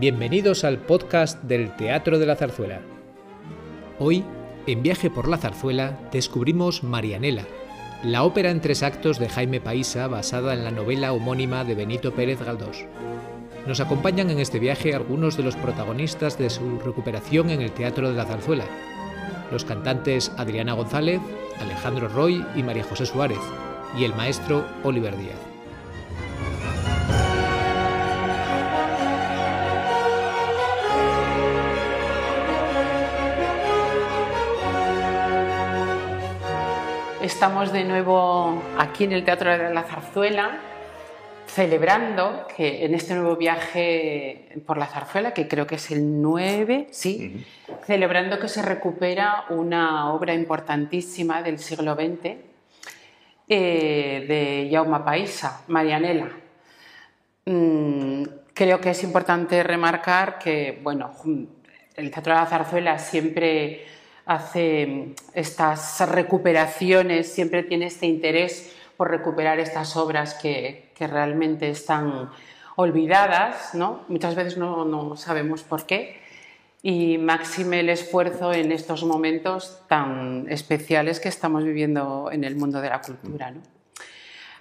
Bienvenidos al podcast del Teatro de la Zarzuela. Hoy, en Viaje por la Zarzuela, descubrimos Marianela, la ópera en tres actos de Jaime Paisa basada en la novela homónima de Benito Pérez Galdós. Nos acompañan en este viaje algunos de los protagonistas de su recuperación en el Teatro de la Zarzuela, los cantantes Adriana González, Alejandro Roy y María José Suárez, y el maestro Oliver Díaz. Estamos de nuevo aquí en el Teatro de la Zarzuela, celebrando que en este nuevo viaje por la Zarzuela, que creo que es el 9, sí, celebrando que se recupera una obra importantísima del siglo XX eh, de Jaume Paisa, Marianela. Mm, creo que es importante remarcar que, bueno, el Teatro de la Zarzuela siempre hace estas recuperaciones, siempre tiene este interés por recuperar estas obras que, realmente están olvidadas, ¿no? muchas veces no, sabemos por qué, y máxime el esfuerzo en estos momentos tan especiales que estamos viviendo en el mundo de la cultura.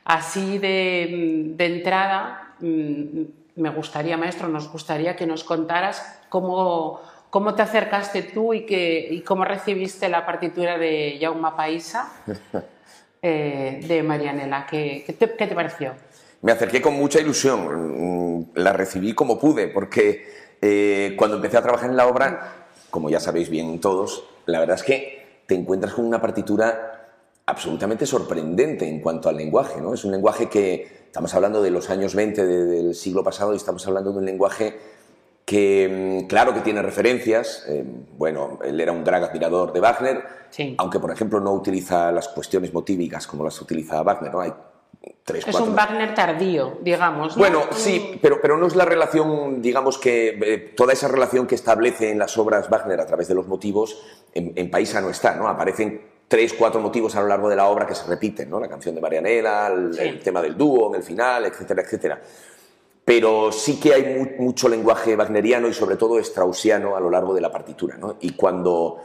Así de, de entrada, mm, me gustaría, maestro, nos gustaría que nos contaras cómo ¿Cómo te acercaste tú y, que, cómo recibiste la partitura de Jaume Paisa eh, de Marianela? ¿Qué, te, pareció? Me acerqué con mucha ilusión, la recibí como pude, porque eh, cuando empecé a trabajar en la obra, como ya sabéis bien todos, la verdad es que te encuentras con una partitura absolutamente sorprendente en cuanto al lenguaje. ¿no? Es un lenguaje que, estamos hablando de los años 20 del siglo pasado y estamos hablando de un lenguaje que mm, claro que tiene referencias, eh, bueno, él era un drag admirador de Wagner, aunque por ejemplo no utiliza las cuestiones motívicas como las utiliza Wagner, ¿no? Hay tres, es un Wagner tardío, digamos. Bueno, sí, pero, pero no es la relación, digamos que eh, toda esa relación que establece en las obras Wagner a través de los motivos, en, Paisa no está, ¿no? Aparecen tres, cuatro motivos a lo largo de la obra que se repiten, ¿no? La canción de Marianela, el tema del dúo en el final, etcétera, etcétera pero sí que hay mucho lenguaje wagneriano y sobre todo straussiano a lo largo de la partitura. ¿no? Y cuando,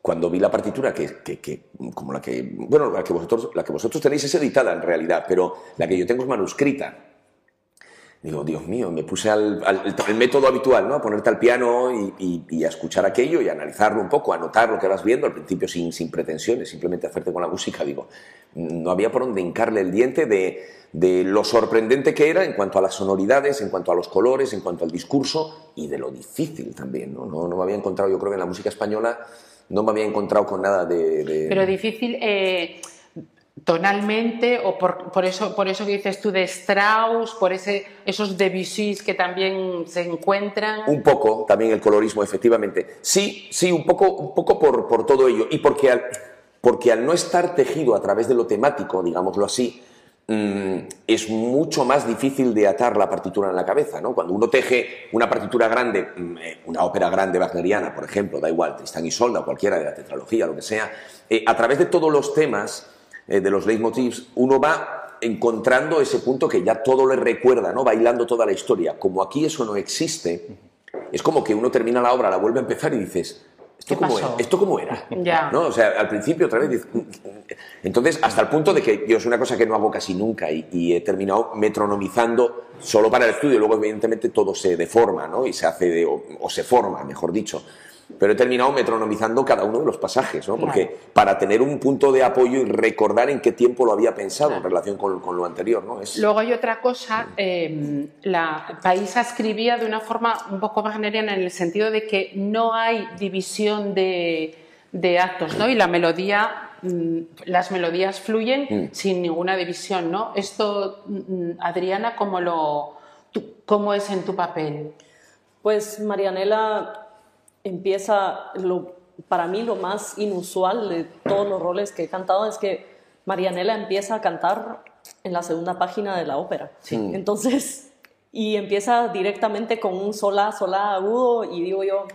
cuando vi la partitura, que, que, como la que, bueno, la que, vosotros, la que vosotros tenéis es editada en realidad, pero la que yo tengo es manuscrita. Digo, Dios mío, me puse al, el método habitual, ¿no? A ponerte al piano y, y, a escuchar aquello y a analizarlo un poco, a notar lo que vas viendo, al principio sin, sin pretensiones, simplemente hacerte con la música. Digo, no había por dónde hincarle el diente de, de lo sorprendente que era en cuanto a las sonoridades, en cuanto a los colores, en cuanto al discurso y de lo difícil también. No, no, me había encontrado, yo creo que en la música española no me había encontrado con nada de... Pero difícil eh, tonalmente o por, por, eso, por eso que dices tú de Strauss, por ese, esos Debussy que también se encuentran. Un poco, también el colorismo, efectivamente. Sí, sí, un poco, un poco por, por todo ello. Y porque al, porque al no estar tejido a través de lo temático, digámoslo así, Mm, es mucho más difícil de atar la partitura en la cabeza. ¿no? Cuando uno teje una partitura grande, mm, eh, una ópera grande wagneriana, por ejemplo, da igual, Tristán y Solda, cualquiera de la tetralogía, lo que sea, eh, a través de todos los temas, eh, de los leitmotivs, uno va encontrando ese punto que ya todo le recuerda, ¿no? bailando toda la historia. Como aquí eso no existe, es como que uno termina la obra, la vuelve a empezar y dices, ¿Esto cómo, era? ¿Esto cómo era? ¿No? O sea, al principio otra vez... Entonces, hasta el punto de que yo es una cosa que no hago casi nunca y, he terminado metronomizando solo para el estudio. Luego, evidentemente, todo se deforma, ¿no? Y se hace, de, o se forma, mejor dicho pero he terminado metronomizando cada uno de los pasajes, ¿no? Porque para tener un punto de apoyo y recordar en qué tiempo lo había pensado en relación con, lo anterior, ¿no? Luego hay otra cosa, eh, la Paisa escribía de una forma un poco wagneriana en el sentido de que no hay división de, actos, ¿no? Y la melodía, mm, las melodías fluyen mm. sin ninguna división, ¿no? Esto, mm, Adriana, ¿cómo, lo, ¿cómo es en tu papel? Pues Marianela empieza, lo, para mí lo más inusual de todos los roles que he cantado es que Marianela empieza a cantar en la segunda página de la ópera. Entonces, y empieza directamente con un sola, sola agudo y digo yo,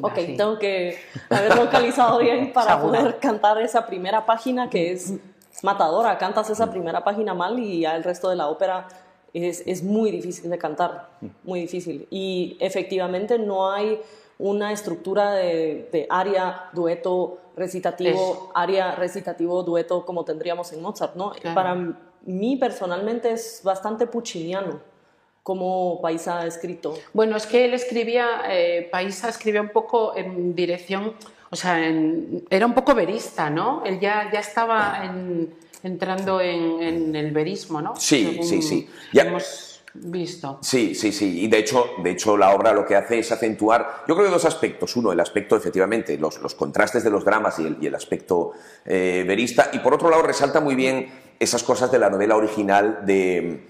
ok, tengo que haber localizado bien para poder cantar esa primera página que es matadora, cantas esa primera página mal y ya el resto de la ópera es, es muy difícil de cantar, muy difícil. Y efectivamente no hay una estructura de, de aria, dueto, recitativo, Eso. aria, recitativo, dueto, como tendríamos en Mozart, ¿no? Claro. Para mí personalmente es bastante pucciniano como Paisa ha escrito. Bueno, es que él escribía, eh, Paisa escribía un poco en dirección, o sea, en- era un poco verista, ¿no? Él ya, ya estaba en- entrando en, en el verismo, ¿no? Sí, Según sí, sí. Ya- Hemos visto. Sí, sí, sí. Y de hecho, de hecho, la obra lo que hace es acentuar, yo creo dos aspectos. Uno, el aspecto, efectivamente, los, los contrastes de los dramas y el, y el aspecto eh, verista. Y por otro lado, resalta muy bien esas cosas de la novela original de.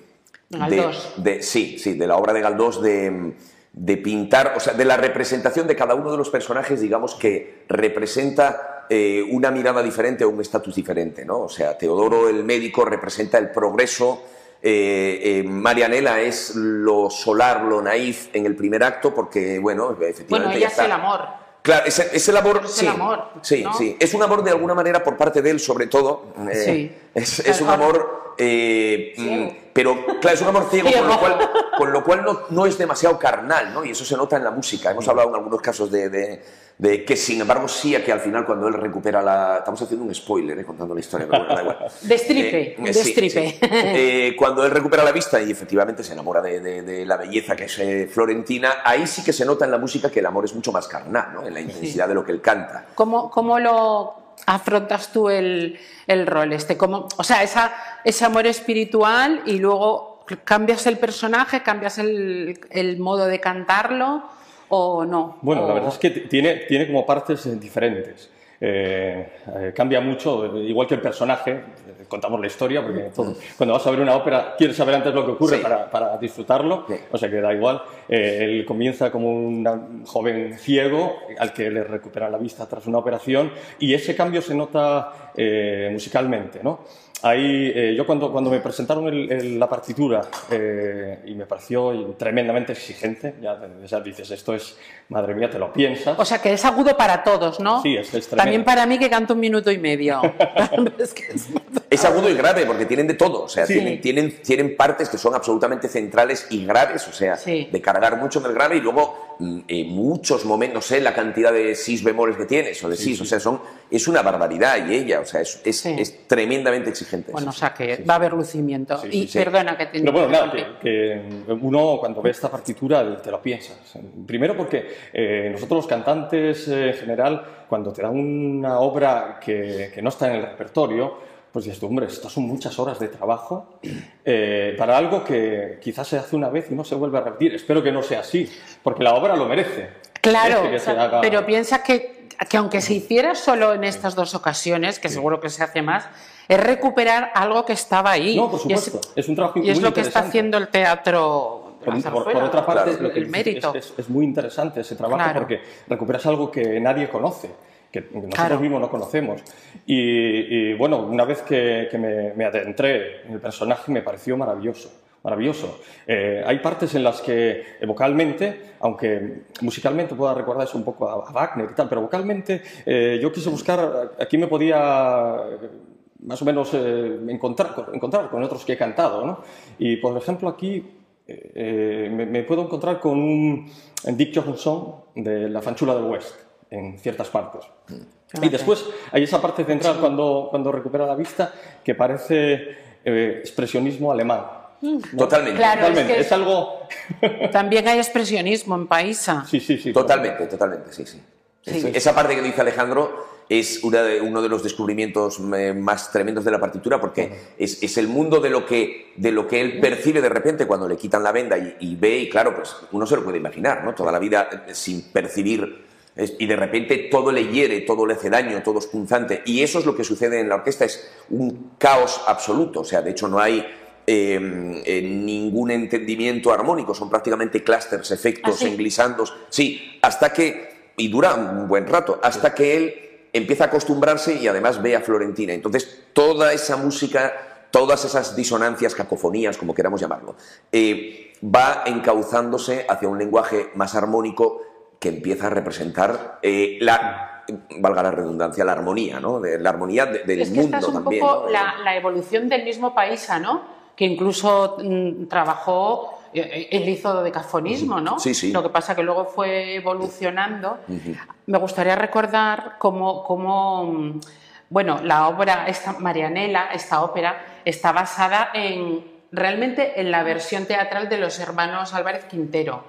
de- Galdós. de- sí, sí, de la obra de Galdós de, de pintar, o sea, de la representación de cada uno de los personajes, digamos, que representa eh, una mirada diferente o un estatus diferente, ¿no? O sea, Teodoro, el médico, representa el progreso. Eh, eh, Marianela es lo solar, lo naif en el primer acto, porque, bueno, efectivamente. Bueno, ya ella es está. el amor. Claro, ese, ese amor. Es sí, el amor, Sí, ¿no? sí. Es un amor de alguna manera por parte de él, sobre todo. eh, Sí. Es, es un amor. Eh, Ciego. mm, pero, claro, es un amor ciego, Ciego. con lo cual, con lo cual no, no es demasiado carnal, ¿no? Y eso se nota en la música. Hemos hablado en algunos casos de, de- de que, sin embargo, sí, a que al final, cuando él recupera la. Estamos haciendo un spoiler, ¿eh? contando la historia, pero bueno, da igual. Destripe, Eh, sí, destripe. sí. Eh, cuando él recupera la vista y efectivamente se enamora de, de- de la belleza que es eh, Florentina, ahí sí que se nota en la música que el amor es mucho más carnal, ¿no? En la intensidad de lo que él canta. ¿Cómo, cómo lo afrontas tú el, el rol este? ¿Cómo, o sea, esa, ese amor espiritual y luego cambias el personaje, cambias el, el modo de cantarlo o no. Bueno, la verdad es que tiene, tiene como partes diferentes. Eh, eh, cambia mucho, igual que el personaje, contamos la historia, porque todo- cuando vas a ver una ópera quieres saber antes lo que ocurre Sí. para, para disfrutarlo, Sí. o sea que da igual. Eh, él comienza como un joven ciego al que le recupera la vista tras una operación y ese cambio se nota eh, musicalmente, ¿no? Ahí, eh, yo cuando, cuando me presentaron el- el- la partitura eh, y me pareció tremendamente exigente, ya, ya dices, esto es, madre mía, te lo piensas. O sea, que es agudo para todos, ¿no? Sí, es- es tremendo. También para mí que canto un minuto y medio. Es que es- Es agudo y grave porque tienen de todo, o sea, Sí. tienen, tienen, tienen partes que son absolutamente centrales y graves, o sea, Sí. de cargar mucho en el grave y luego mm, eh, muchos momentos, no sé la cantidad de sis bemoles que tienes o de sis, o sea, son, es una barbaridad y ella, o sea, es, es, Sí. es tremendamente exigente. Bueno, o sí, sea, que va a haber lucimiento. Sí, y sí, sí. perdona que te Pero bueno, nada, que, que uno cuando ve esta partitura te lo piensas. Primero porque eh, nosotros los cantantes eh, en general, cuando te dan una obra que, que no está en el repertorio, pues dices hombre, estas son muchas horas de trabajo eh, para algo que quizás se hace una vez y no se vuelve a repetir. Espero que no sea así, porque la obra lo merece. Claro, Merece que se haga- pero piensa que, que aunque se hiciera solo en estas dos ocasiones, que seguro que se hace más, es recuperar algo que estaba ahí. No, por Y es- supuesto. Es, un trabajo Y es muy lo que está haciendo el teatro. Por, por- por otra parte, el- lo que el mérito. Es, es- es muy interesante ese trabajo Claro. porque recuperas algo que nadie conoce, que nosotros Claro. mismos no conocemos. Y, y, bueno, una vez que, que me, me adentré en el personaje me pareció maravilloso. Maravilloso. Eh, hay partes en las que eh, vocalmente, aunque musicalmente pueda recordar eso un poco a, a Wagner y tal, pero vocalmente eh, yo quise buscar, aquí me podía eh, más o menos eh, encontrar, encontrar con otros que he cantado, ¿no? Y por ejemplo aquí eh, me, me puedo encontrar con un Dick Johnson de La Fanchula del West en ciertas partes. Y después hay esa parte central cuando, cuando recupera la vista que parece eh, expresionismo alemán. Totalmente. Claro, Totalmente. es Es, que- algo... También hay expresionismo en Paisa. Sí, sí, sí. Totalmente, totalmente, sí, sí. Sí. Sí, Esa parte que dice Alejandro es una de- uno de los descubrimientos eh, más tremendos de la partitura porque es, es el mundo de lo, que, de lo que él percibe de repente cuando le quitan la venda y, y ve y claro, pues uno se lo puede imaginar, ¿no? Toda la vida eh, sin percibir es- y de repente todo le hiere, todo le hace daño, todo es punzante y eso es lo que sucede en la orquesta, es un caos absoluto, o sea, de hecho no hay eh, eh, ningún entendimiento armónico, son prácticamente clusters, efectos, ¿Ah, sí? englisandos, sí, hasta que, y dura un buen rato, hasta que él empieza a acostumbrarse y además ve a Florentina. Entonces, toda esa música, todas esas disonancias, cacofonías, como queramos llamarlo, eh, va encauzándose hacia un lenguaje más armónico que empieza a representar eh, la, valga la redundancia, la armonía, ¿no? De- la armonía de- del Es que mundo esta es un también. poco ¿no? la, la evolución del mismo Paisa, ¿no? que incluso mm, trabajó, eh, él hizo decafonismo, ¿no? Sí, sí. Lo que pasa que luego fue evolucionando. Me gustaría recordar cómo, cómo, mm, bueno, la obra, esta Marianela, esta ópera, está basada en realmente en la versión teatral de los hermanos Álvarez Quintero.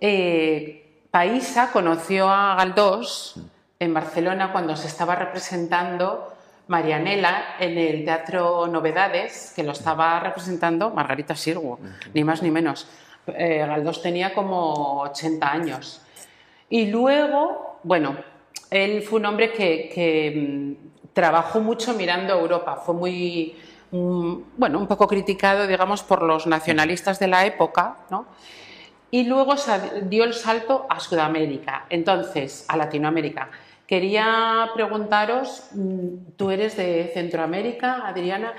Eh, Paisa conoció a Galdós en Barcelona cuando se estaba representando Marianela en el Teatro Novedades, que lo estaba representando Margarita Sirgu, ni más ni menos. Eh, Galdós tenía como 80 años. Y luego, bueno, él fue un hombre que, que, mm, trabajó mucho mirando a Europa, fue muy, mm, bueno, un poco criticado, digamos, por los nacionalistas de la época, ¿no? Y luego dio el salto a Sudamérica, entonces a Latinoamérica. Quería preguntaros, mm, tú eres de Centroamérica, Adriana,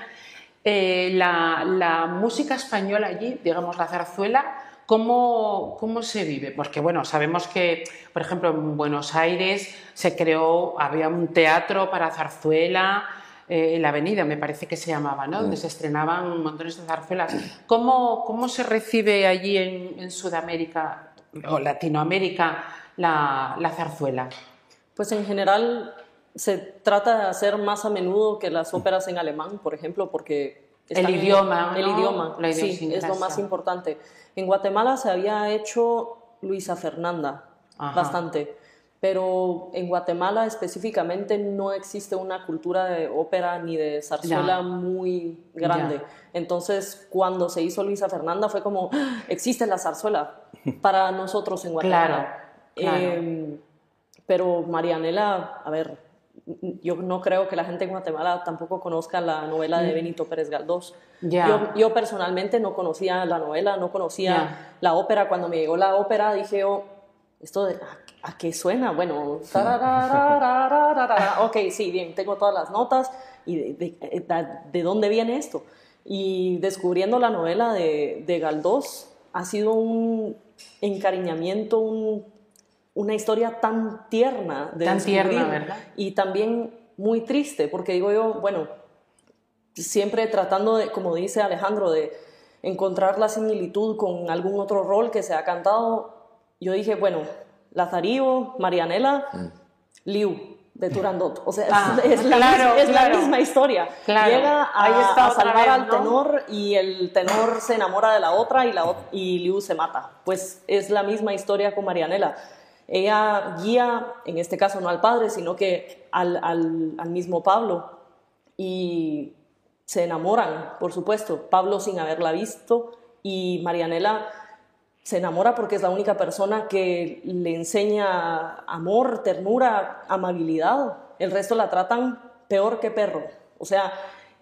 eh, la, música española allí, digamos la zarzuela, ¿cómo, ¿cómo se vive? Porque bueno, sabemos que, por ejemplo, en Buenos Aires se creó, había un teatro para zarzuela, eh, la avenida, me parece que se llamaba, ¿no? donde mm. se estrenaban montones de zarzuelas. ¿Cómo, cómo se recibe allí en, Sudamérica o Latinoamérica la, zarzuela? Pues en general se trata de hacer más a menudo que las óperas en alemán, por ejemplo, porque... El idioma, El idioma, sí, es lo más importante. En Guatemala se había hecho Luisa Fernanda, bastante pero en Guatemala específicamente no existe una cultura de ópera ni de zarzuela muy grande. Entonces, cuando se hizo Luisa Fernanda fue como, ¡Ah! existe la zarzuela para nosotros en Guatemala. Em, pero Marianela, a ver, yo no creo que la gente en Guatemala tampoco conozca la novela de mm. Benito Pérez Galdós. Yo, yo, personalmente no conocía la novela, no conocía la ópera. Cuando me llegó la ópera dije, oh, esto de, ¿a qué suena? Bueno, ok, sí, bien, tengo todas las notas y de, dónde viene esto. Y descubriendo la novela de, de Galdós ha sido un encariñamiento, una historia tan tierna de tan tierna, ¿verdad? Y también muy triste, porque digo yo, bueno, siempre tratando de, como dice Alejandro, de encontrar la similitud con algún otro rol que se ha cantado, yo dije, bueno, Lazarío, Marianela, mm. Liu de Turandot. O sea, es, ah, la, misma historia. Llega a, salvar al tenor y el tenor se enamora de la otra y, la, y Liu se mata. Pues es la misma historia con Marianela. Ella guía, en este caso no al padre, sino que al, al mismo Pablo. Y se enamoran, por supuesto. Pablo sin haberla visto y Marianela se enamora porque es la única persona que le enseña amor, ternura, amabilidad. El resto la tratan peor que perro. O sea,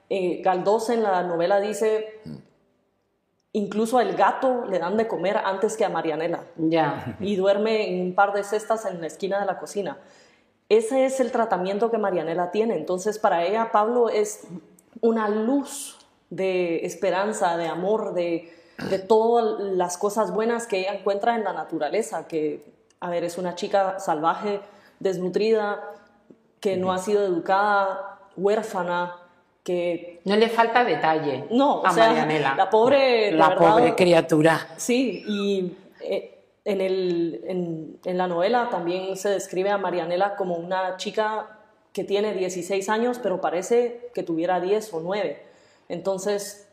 eh, Galdós en la novela dice, incluso al gato le dan de comer antes que a Marianela. Ya. Y duerme en un par de cestas en la esquina de la cocina. Ese es el tratamiento que Marianela tiene. Entonces, para ella, Pablo es una luz de esperanza, de amor, de, de todas las cosas buenas que ella encuentra en la naturaleza, que, a ver, es una chica salvaje, desnutrida, que no ha sido educada, huérfana, que... No le falta detalle no, a Marianela. La pobre... La, pobre criatura. Sí, y eh, en, el, en, en la novela también se describe a Marianela como una chica que tiene 16 años, pero parece que tuviera 10 o 9. Entonces,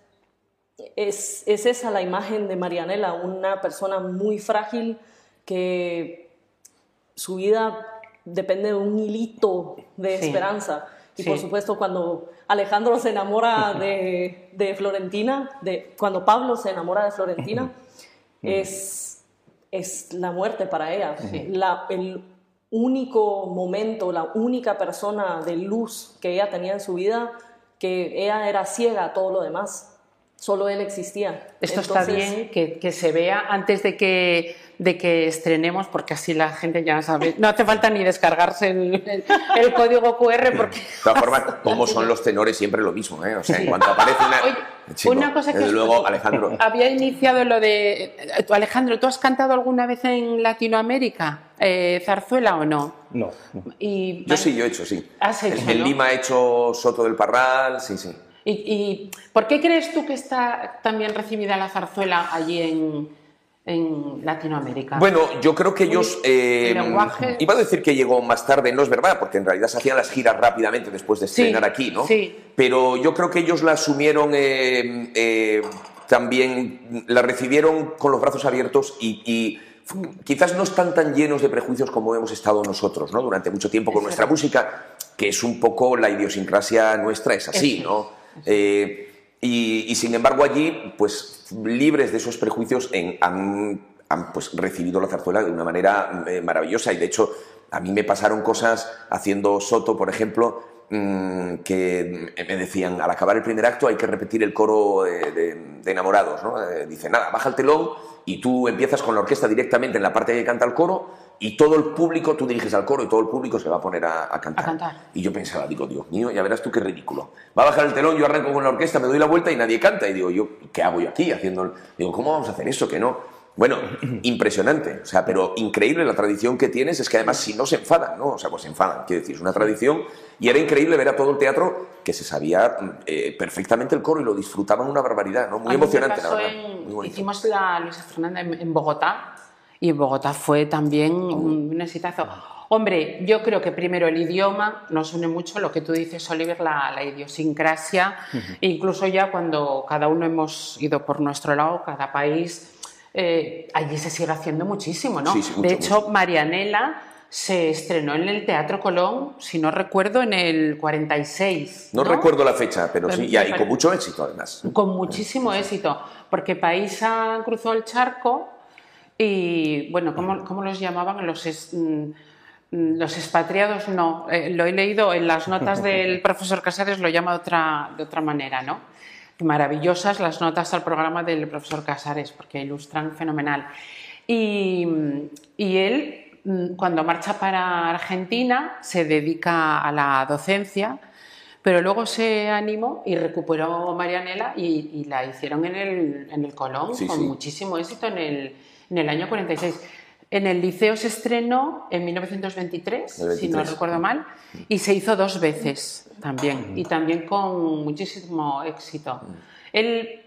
es, esa la imagen de Marianela, una persona muy frágil que su vida depende de un hilito de esperanza. Y por supuesto, cuando Alejandro se enamora de, Florentina, de, cuando Pablo se enamora de Florentina, es, es la muerte para ella. el único momento, la única persona de luz que ella tenía en su vida, que ella era ciega a todo lo demás solo él existía. Esto está bien que, se vea antes de que, de que estrenemos, porque así la gente ya sabe. No hace falta ni descargarse el, código QR porque... De todas formas, como son los tenores siempre lo mismo, ¿eh? O sea, en cuanto aparece una... una cosa que luego, Alejandro. había iniciado lo de... Alejandro, ¿tú has cantado alguna vez en Latinoamérica? Eh, ¿Zarzuela o no? No. Y, yo sí, yo he hecho, sí. ¿Has hecho, En, Lima he hecho Soto del Parral, sí, sí. ¿Y, por qué crees tú que está también recibida la zarzuela allí en, en Latinoamérica? Bueno, yo creo que ellos... Eh, lenguaje... Iba a decir que llegó más tarde, no es verdad, porque en realidad se hacían las giras rápidamente después de estrenar aquí, ¿no? Sí. Pero yo creo que ellos la asumieron eh, eh, también, la recibieron con los brazos abiertos y, quizás no están tan llenos de prejuicios como hemos estado nosotros, ¿no? Durante mucho tiempo con nuestra música, que es un poco la idiosincrasia nuestra, es así, ¿no? Y, sin embargo allí, pues libres de esos prejuicios, han, pues, recibido la zarzuela de una manera eh, maravillosa. Y de hecho a mí me pasaron cosas haciendo Soto, por ejemplo, que me decían, al acabar el primer acto hay que repetir el coro de, enamorados. ¿no? Eh, dice, nada, baja el telón y tú empiezas con la orquesta directamente en la parte que canta el coro y todo el público, tú diriges al coro y todo el público se va a poner a, cantar. Y yo pensaba, digo, Dios mío, ya verás tú qué ridículo. Va a bajar el telón, yo arranco con la orquesta, me doy la vuelta y nadie canta. Y digo, yo, ¿qué hago yo aquí haciendo? Digo, ¿cómo vamos a hacer eso? Que no. Bueno, impresionante, o sea, pero increíble la tradición que tienes, es que además si no se enfadan, ¿no? O sea, pues se enfadan, quiero decir, es una tradición. Y era increíble ver a todo el teatro que se sabía eh, perfectamente el coro y lo disfrutaban una barbaridad, ¿no? Muy emocionante, la verdad. hicimos la Luisa Fernanda en Bogotá. Y Bogotá fue también un, exitazo. Hombre, yo creo que primero el idioma nos une mucho, lo que tú dices, Oliver, la, idiosincrasia, incluso ya cuando cada uno hemos ido por nuestro lado, cada país, eh, allí se sigue haciendo muchísimo, ¿no? de hecho, Marianela se estrenó en el Teatro Colón, si no recuerdo, en el 46. No, recuerdo la fecha, pero, sí, y, con mucho éxito además. Con muchísimo éxito, porque Paisa cruzó el charco y bueno, ¿cómo, los llamaban? Los, mm, los expatriados, no. Eh, lo he leído en las notas del profesor Casares, lo llama de otra, de otra manera, ¿no? Maravillosas las notas al programa del profesor Casares, porque ilustran fenomenal. Y, y él, mm, cuando marcha para Argentina, se dedica a la docencia, pero luego se animó y recuperó Marianela y, la hicieron en el, en el Colón con muchísimo éxito en el en el año 46. En el liceo se estrenó en 1923, si no recuerdo mal, y se hizo dos veces también, y también con muchísimo éxito. Él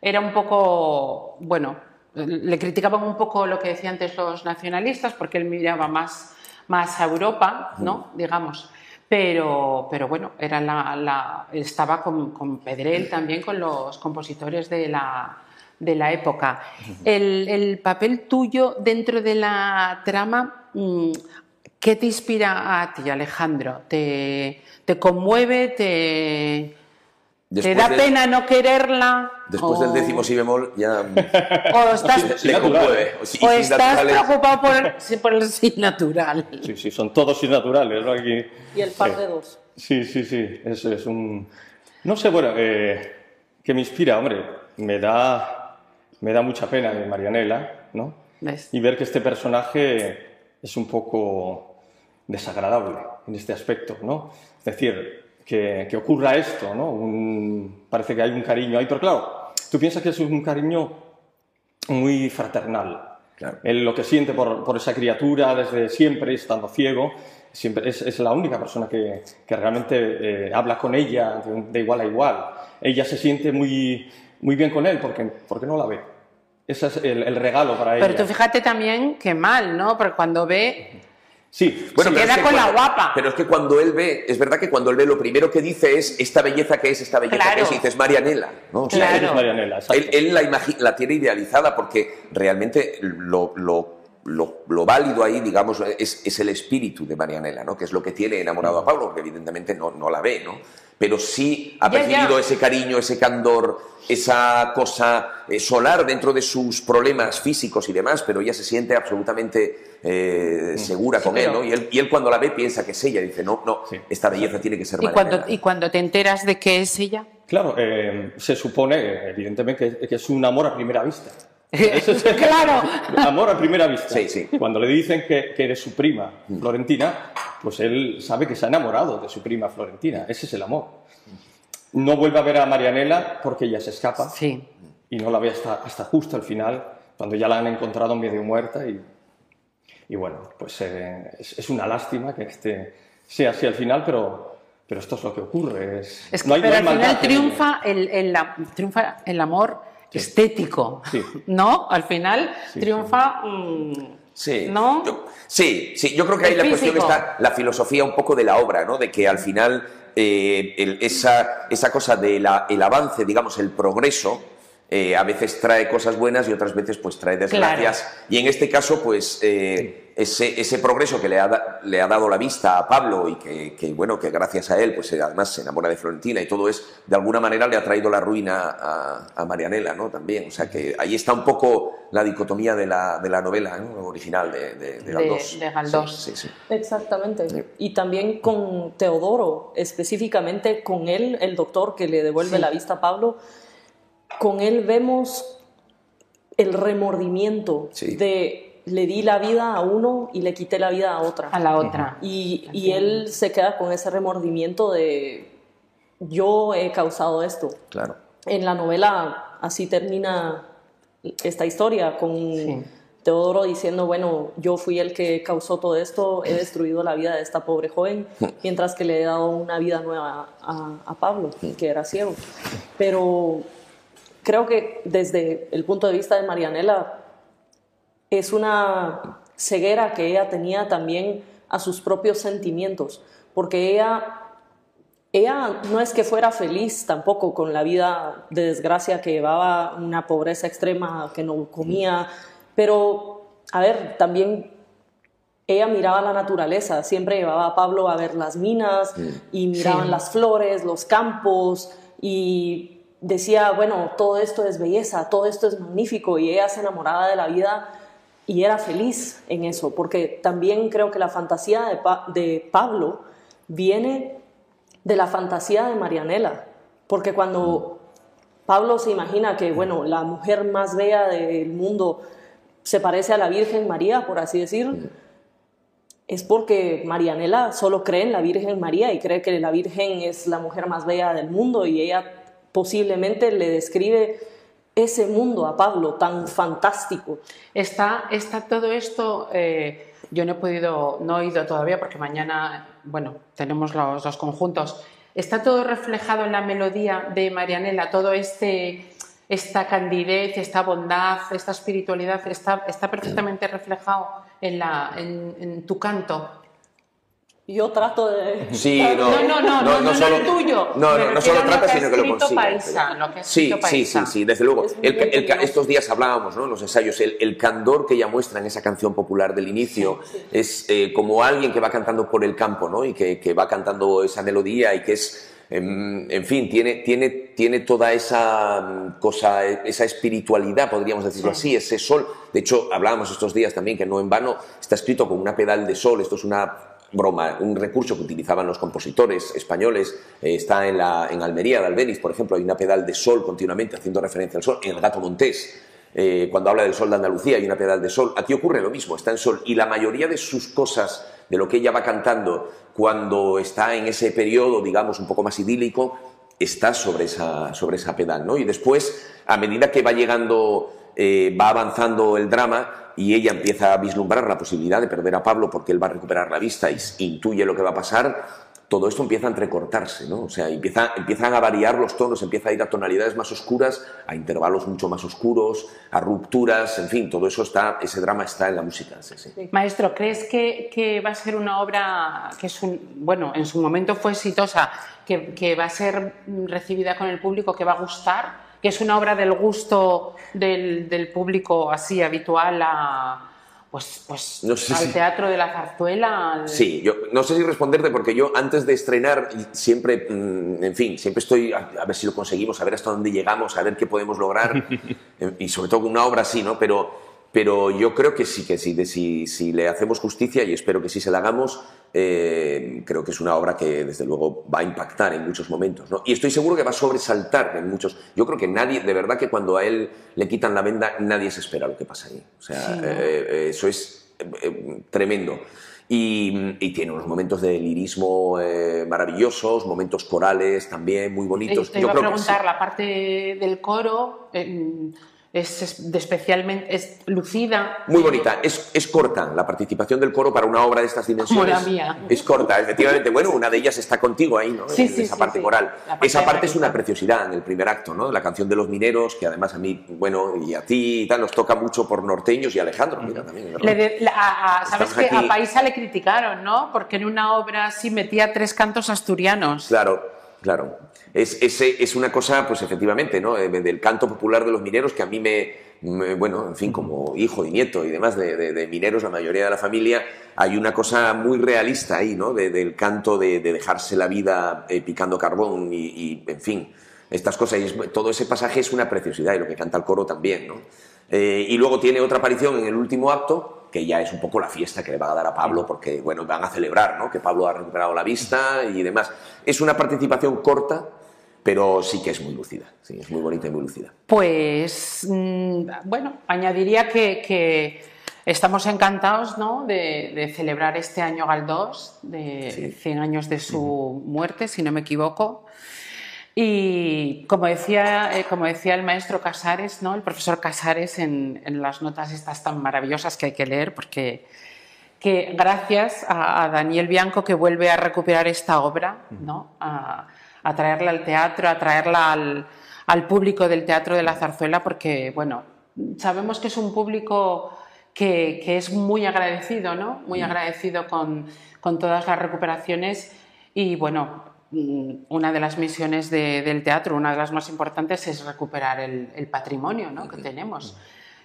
era un poco, bueno, le criticaban un poco lo que decían antes los nacionalistas, porque él miraba más, más a Europa, ¿no? Digamos. Pero, pero bueno, era la, estaba con, con Pedrell también, con los compositores de la, de la época. El, papel tuyo dentro de la trama, mm, ¿qué te inspira a ti, Alejandro? ¿Te, conmueve? ¿Te, ¿Te da pena no quererla? Después del décimo si bemol ya o estás, le conmueve. O, estás preocupado por, el sin natural. Sí, sí, son todos sin naturales. ¿no? Aquí, y el par de dos. Sí, sí, sí. Eso es un... No sé, bueno, eh, ¿qué me inspira? Hombre, me da me da mucha pena de Marianela, ¿no? Y ver que este personaje es un poco desagradable en este aspecto, ¿no? Es decir, que, ocurra esto, ¿no? parece que hay un cariño ahí, pero claro, tú piensas que es un cariño muy fraternal. Él lo que siente por, esa criatura desde siempre, estando ciego, siempre es, la única persona que, realmente eh, habla con ella de, igual a igual. Ella se siente muy, muy bien con él porque, porque no la ve. Ese es el, regalo para ella. Pero tú fíjate también que mal, ¿no? Porque cuando ve... Sí, bueno, se queda con la guapa. Pero es que cuando él ve, es verdad que cuando él ve lo primero que dice es esta belleza que es, esta belleza que es, y dices Marianela, ¿no? claro. es Marianela, él, él, la, la tiene idealizada porque realmente lo, lo, lo, válido ahí, digamos, es, es, el espíritu de Marianela, ¿no? Que es lo que tiene enamorado a Pablo, que evidentemente no, no la ve, ¿no? pero sí ha percibido ese cariño, ese candor, esa cosa eh, solar dentro de sus problemas físicos y demás, pero ella se siente absolutamente eh, segura con él, ¿no? Y él, y él, cuando la ve piensa que es ella, dice, no, no, esta belleza tiene que ser ¿Y cuando, ¿Y cuando te enteras de que es ella? Claro, eh, se supone, evidentemente, que, es un amor a primera vista. claro. Amor a primera vista. Sí, sí. Cuando le dicen que, que eres su prima, Florentina, pues él sabe que se ha enamorado de su prima Florentina. Ese es el amor. No vuelve a ver a Marianela porque ella se escapa. Sí. Y no la ve hasta, hasta justo al final, cuando ya la han encontrado medio muerta. Y, y bueno, pues eh, es, una lástima que este sea así al final, pero, pero esto es lo que ocurre. Es, Es que no hay- no pero hay al maldad final triunfa el, el- triunfa el amor estético, Sí. ¿no? Al final triunfa... mm, Sí, ¿No? yo, sí, sí, yo creo que ahí la cuestión está la filosofía un poco de la obra, ¿no? De que al final eh, el- esa, esa cosa del avance, digamos, el progreso, eh, a veces trae cosas buenas y otras veces pues trae desgracias. Y en este caso, pues eh, ese, ese progreso que le ha, da- le ha dado la vista a Pablo y que, que, bueno, que gracias a él, pues eh, además se enamora de Florentina y todo es, de alguna manera le ha traído la ruina a, a Marianela, ¿no? También, o sea que ahí está un poco la dicotomía de la, de la novela ¿no? original de, de, de Galdós. de Galdós. Sí, sí, sí. Exactamente. Sí. Y también con Teodoro, específicamente con él, el doctor que le devuelve Sí. la vista a Pablo, con él vemos el remordimiento Sí. de le di la vida a uno y le quité la vida a otra. a la otra. Y, y él se queda con ese remordimiento de yo he causado esto. Claro. En la novela así termina esta historia con Sí. Teodoro diciendo, bueno, yo fui el que causó todo esto, he destruido la vida de esta pobre joven, mientras que le he dado una vida nueva a, a Pablo, que era ciego. Pero creo que desde el punto de vista de Marianela es una ceguera que ella tenía también a sus propios sentimientos, porque ella ella no es que fuera feliz tampoco con la vida de desgracia que llevaba, una pobreza extrema que no comía, pero, a ver, también ella miraba la naturaleza, siempre llevaba a Pablo a ver las minas y miraban Sí. las flores, los campos y decía, bueno, todo esto es belleza, todo esto es magnífico y ella se enamoraba de la vida y era feliz en eso, porque también creo que la fantasía de, Pa- de Pablo viene de la fantasía de Marianela, porque cuando Pablo se imagina que, bueno, la mujer más bella del mundo se parece a la Virgen María, por así decir, es porque Marianela solo cree en la Virgen María y cree que la Virgen es la mujer más bella del mundo y ella posiblemente le describe ese mundo a Pablo tan fantástico. Está, está todo esto, eh, yo no he podido, no he ido todavía porque mañana, bueno, tenemos los dos conjuntos. Está todo reflejado en la melodía de Marianela, todo este, esta candidez, esta bondad, esta espiritualidad, está, está perfectamente reflejado en, la, en, en tu canto. Yo trato de... Sí, no, No, no, no, no, no, no solo, el tuyo. No, no, no solo trata, sino que lo consigue. Paisa, lo que ha sí, sí, sí, sí, desde luego. Estos días hablábamos, ¿no? En los ensayos, el, el candor que ella muestra en esa canción popular del inicio es eh, como alguien que va cantando por el campo, ¿no? Y que, que va cantando esa melodía y que es, em, en fin, tiene, tiene, tiene toda esa mm, cosa, esa espiritualidad, podríamos decirlo así, ese sol. De hecho, hablábamos estos días también que no en vano está escrito con una pedal de sol. Esto es una broma, un recurso que utilizaban los compositores españoles, eh, está en, la, en Almería de Albeniz, por ejemplo, hay una pedal de sol continuamente haciendo referencia al sol, en el Gato Montés, eh, cuando habla del sol de Andalucía hay una pedal de sol, aquí ocurre lo mismo, está en sol, y la mayoría de sus cosas, de lo que ella va cantando cuando está en ese periodo, digamos, un poco más idílico, está sobre esa, sobre esa pedal, ¿no? Y después, a medida que va llegando, eh, va avanzando el drama, y ella empieza a vislumbrar la posibilidad de perder a Pablo porque él va a recuperar la vista y intuye lo que va a pasar, todo esto empieza a entrecortarse, ¿no? O sea, empieza, empiezan a variar los tonos, empieza a ir a tonalidades más oscuras, a intervalos mucho más oscuros, a rupturas, en fin, todo eso está, ese drama está en la música. Maestro, ¿crees que, va a ser una obra que es un, bueno, en su momento fue exitosa, que va a ser recibida con el público, que va a gustar, que es una obra del gusto del, del público así habitual a, pues, pues, No sé al si- teatro de la zarzuela? al- Sí, yo no sé si responderte porque yo antes de estrenar siempre, mm, en fin, siempre estoy a, a ver si lo conseguimos, a ver hasta dónde llegamos, a ver qué podemos lograr eh, y sobre todo con una obra así, ¿no? Pero, pero yo creo que sí, que sí, de, si, si le hacemos justicia y espero que sí se la hagamos, eh, creo que es una obra que desde luego va a impactar en muchos momentos, ¿no? Y estoy seguro que va a sobresaltar en muchos. Yo creo que nadie, de verdad que cuando a él le quitan la venda, nadie se espera lo que pasa ahí. O sea, Sí, ¿no? eh, eso es eh, tremendo. Y, y tiene unos momentos de lirismo eh, maravillosos, momentos corales también muy bonitos. Te iba a creo que preguntar sí. la parte del coro. eh, es, de especialmente es lucida. Muy bonita, es, es, corta la participación del coro para una obra de estas dimensiones. Como la mía. Es corta, efectivamente. Bueno, una de ellas está contigo ahí, ¿no? Sí, en sí, esa sí, parte coral. Parte esa parte es una preciosidad en el primer acto, ¿no? La canción de los mineros, que además a mí, bueno, y a ti y tal, nos toca mucho por norteños y Alejandro, mira, también. Le de- la- a- a- Sabes que aquí- a Paisa le criticaron, ¿no? Porque en una obra así metía tres cantos asturianos. Claro, claro. Es, ese- es una cosa, pues efectivamente, ¿no? Eh, Del canto popular de los mineros que a mí me, me- bueno, en fin, como hijo y nieto y demás de, de- de mineros, la mayoría de la familia, hay una cosa muy realista ahí, ¿no? De- del canto de dejarse la vida eh, picando carbón y, y, en fin, estas cosas. Y es- todo ese pasaje es una preciosidad y lo que canta el coro también, ¿no? Eh, y luego tiene otra aparición en el último acto, que ya es un poco la fiesta que le van a dar a Pablo, porque, bueno, van a celebrar, ¿no? Que Pablo ha recuperado la vista y demás. Es una participación corta, pero sí que es muy lúcida, sí, es muy bonita y muy lúcida. Pues, mm, bueno, añadiría que, que estamos encantados ¿no? de, de celebrar este año Galdós, de 100 años de su muerte, si no me equivoco. Y como decía, eh, como decía el maestro Casares, ¿no? el profesor Casares, en, en las notas estas tan maravillosas que hay que leer, porque que gracias a, a Daniel Bianco que vuelve a recuperar esta obra, ¿no? a, a traerla al teatro, a traerla al, al público del Teatro de la Zarzuela, porque bueno, sabemos que es un público que, que es muy agradecido, ¿no? muy agradecido con, con todas las recuperaciones y bueno, mm, una de las misiones de- del teatro, una de las más importantes, es recuperar el, el patrimonio ¿no? que tenemos.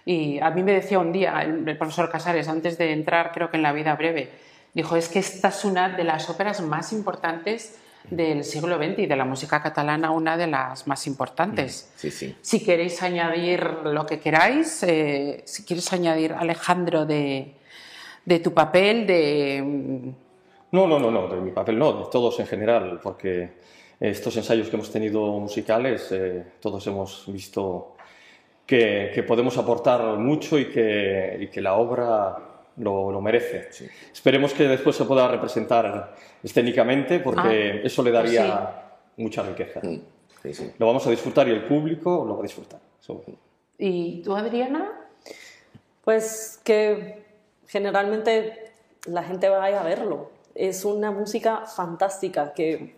Y a mí me decía un día el, el profesor Casares, antes de entrar, creo que en La vida breve, dijo, es que esta es una de las óperas más importantes del siglo XX y de la música catalana, una de las más importantes. Sí, sí. Si queréis añadir lo que queráis, eh, si quieres añadir, Alejandro, de, de tu papel, de... mm, No, no, no, no, de mi papel no, de todos en general, porque estos ensayos que hemos tenido musicales, eh, todos hemos visto que, que podemos aportar mucho y que, y que la obra lo, lo merece. Esperemos que después se pueda representar escénicamente, porque Ah, eso le daría mucha riqueza. Mm, sí, sí. Lo vamos a disfrutar y el público lo va a disfrutar. Eso- ¿Y tú, Adriana? Pues que generalmente la gente vaya a verlo. Es una música fantástica que,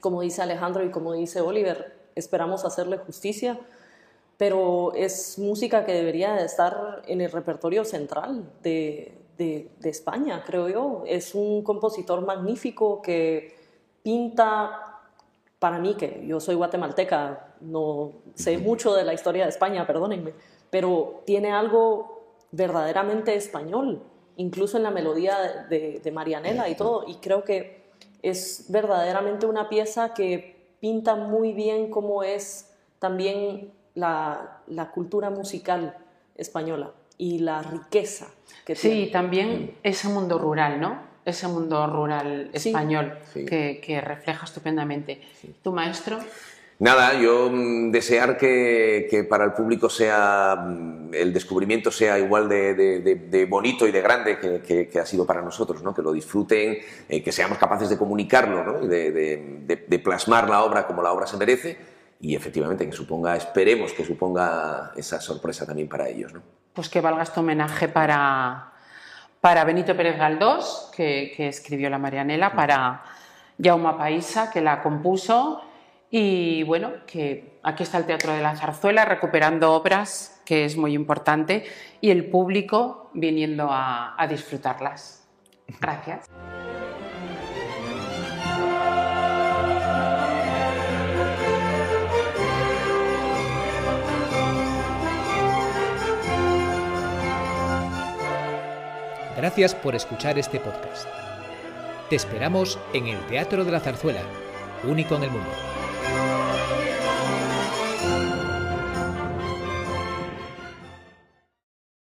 como dice Alejandro y como dice Oliver, esperamos hacerle justicia, pero es música que debería de estar en el repertorio central de, de- de España, creo yo. Es un compositor magnífico que pinta, para mí, que yo soy guatemalteca, no sé mucho de la historia de España, perdónenme, pero tiene algo verdaderamente español, incluso en la melodía de, de Marianela y todo, y creo que es verdaderamente una pieza que pinta muy bien cómo es también la, la cultura musical española y la riqueza que Sí, tiene. también ese mundo rural, ¿no? Ese mundo rural Sí. español Sí. Que, que refleja estupendamente. ¿Tu maestro? Nada, yo mm, desear que, que para el público sea mm, el descubrimiento sea igual de, de- de- de bonito y de grande que, que- que ha sido para nosotros, ¿no? que lo disfruten, eh, que seamos capaces de comunicarlo, ¿no? y de, de- de- de plasmar la obra como la obra se merece y efectivamente que suponga, esperemos que suponga esa sorpresa también para ellos. ¿no? Pues que valga este homenaje para, para Benito Pérez Galdós, que, que escribió la Marianela, para Jaume Paisa, que la compuso, y bueno, que aquí está el Teatro de la Zarzuela recuperando obras, que es muy importante, y el público viniendo a, a disfrutarlas. Gracias. Gracias por escuchar este podcast. Te esperamos en el Teatro de la Zarzuela, único en el mundo.